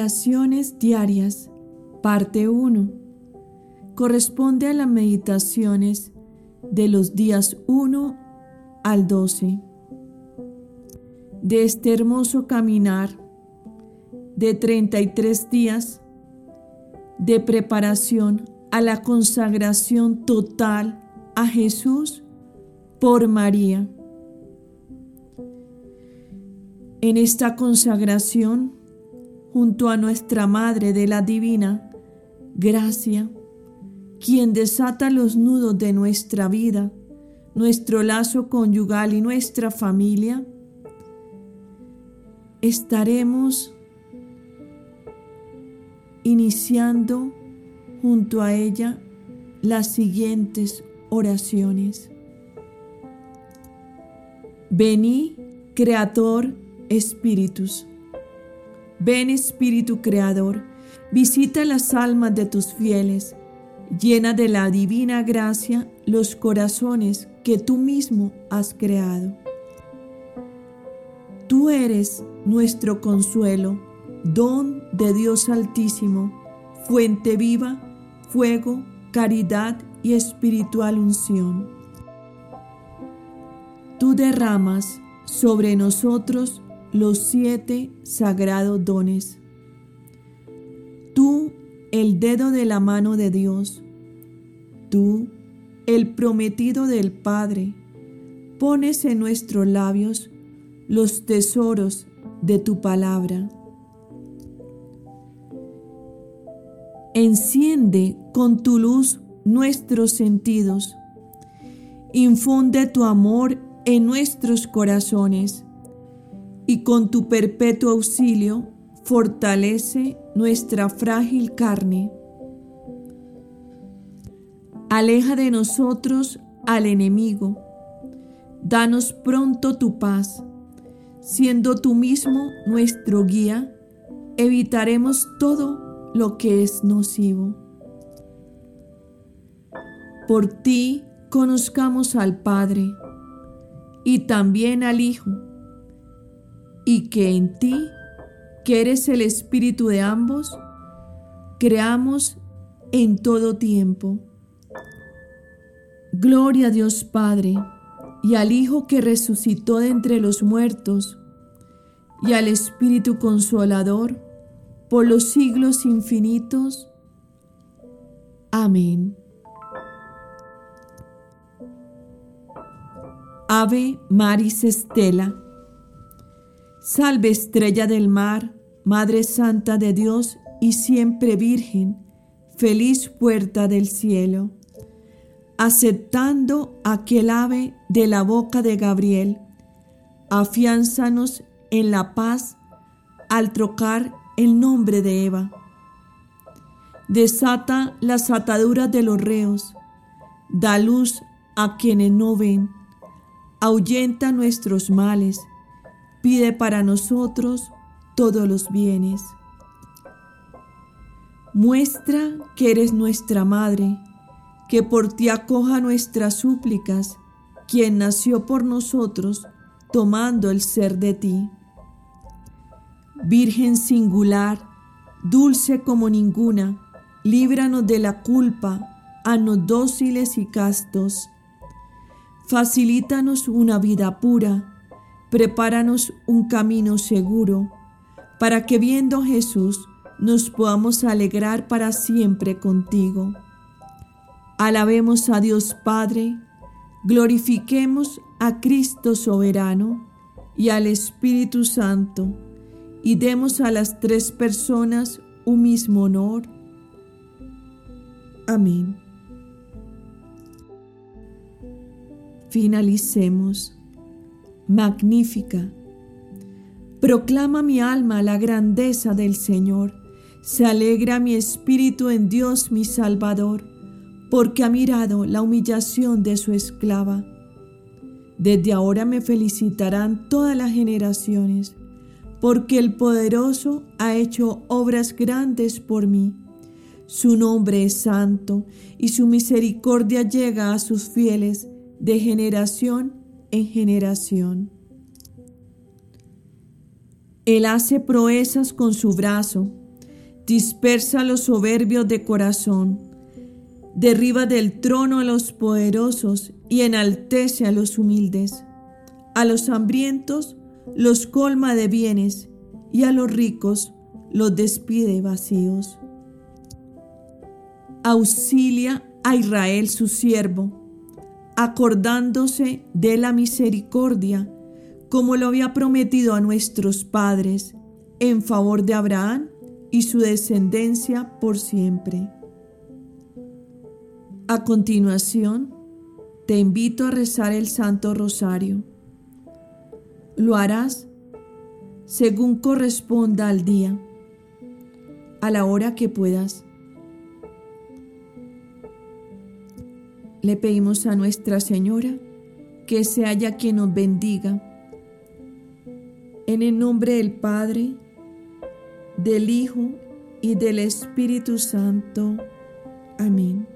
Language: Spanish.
Oraciones diarias, parte 1. Corresponde a las meditaciones de los días 1 al 12 de este hermoso caminar de 33 días de preparación a la consagración total a Jesús por María. En esta consagración, junto a nuestra Madre de la Divina Gracia, quien desata los nudos de nuestra vida, nuestro lazo conyugal y nuestra familia, estaremos iniciando junto a ella las siguientes oraciones. Vení, Creador Espíritus. Ven Espíritu Creador, visita las almas de tus fieles, llena de la divina gracia los corazones que tú mismo has creado. Tú eres nuestro consuelo, don de Dios Altísimo, fuente viva, fuego, caridad y espiritual unción. Tú derramas sobre nosotros los siete sagrados dones. Tú, el dedo de la mano de Dios, tú, el prometido del Padre, pones en nuestros labios los tesoros de tu palabra. Enciende con tu luz nuestros sentidos. Infunde tu amor en nuestros corazones y con tu perpetuo auxilio fortalece nuestra frágil carne. Aleja de nosotros al enemigo. Danos pronto tu paz. Siendo tú mismo nuestro guía, evitaremos todo lo que es nocivo. Por ti conozcamos al Padre y también al Hijo y que en ti, que eres el espíritu de ambos, creamos en todo tiempo. Gloria a Dios Padre y al Hijo que resucitó de entre los muertos y al Espíritu Consolador por los siglos infinitos. Amén. Ave Maris Estela Salve estrella del mar, Madre Santa de Dios y siempre Virgen, feliz puerta del cielo. Aceptando aquel ave de la boca de Gabriel, afiánzanos en la paz al trocar el nombre de Eva. Desata las ataduras de los reos, da luz a quienes no ven, ahuyenta nuestros males Pide para nosotros todos los bienes. Muestra que eres nuestra madre, que por ti acoja nuestras súplicas, quien nació por nosotros, tomando el ser de ti. Virgen singular, dulce como ninguna, líbranos de la culpa, nos dóciles y castos. Facilítanos una vida pura prepáranos un camino seguro, para que viendo Jesús nos podamos alegrar para siempre contigo. Alabemos a Dios Padre, glorifiquemos a Cristo soberano y al Espíritu Santo, y demos a las tres personas un mismo honor. Amén. Finalicemos magnífica. Proclama mi alma la grandeza del Señor. Se alegra mi espíritu en Dios mi Salvador, porque ha mirado la humillación de su esclava. Desde ahora me felicitarán todas las generaciones, porque el poderoso ha hecho obras grandes por mí. Su nombre es santo y su misericordia llega a sus fieles de generación en generación. Él hace proezas con su brazo, dispersa a los soberbios de corazón, derriba del trono a los poderosos y enaltece a los humildes. A los hambrientos los colma de bienes y a los ricos los despide vacíos. Auxilia a Israel su siervo, acordándose de la misericordia, como lo había prometido a nuestros padres, en favor de Abraham y su descendencia por siempre. A continuación, te invito a rezar el Santo Rosario. Lo harás según corresponda al día, a la hora que puedas. Le pedimos a Nuestra Señora que se haya quien nos bendiga. En el nombre del Padre, del Hijo y del Espíritu Santo. Amén.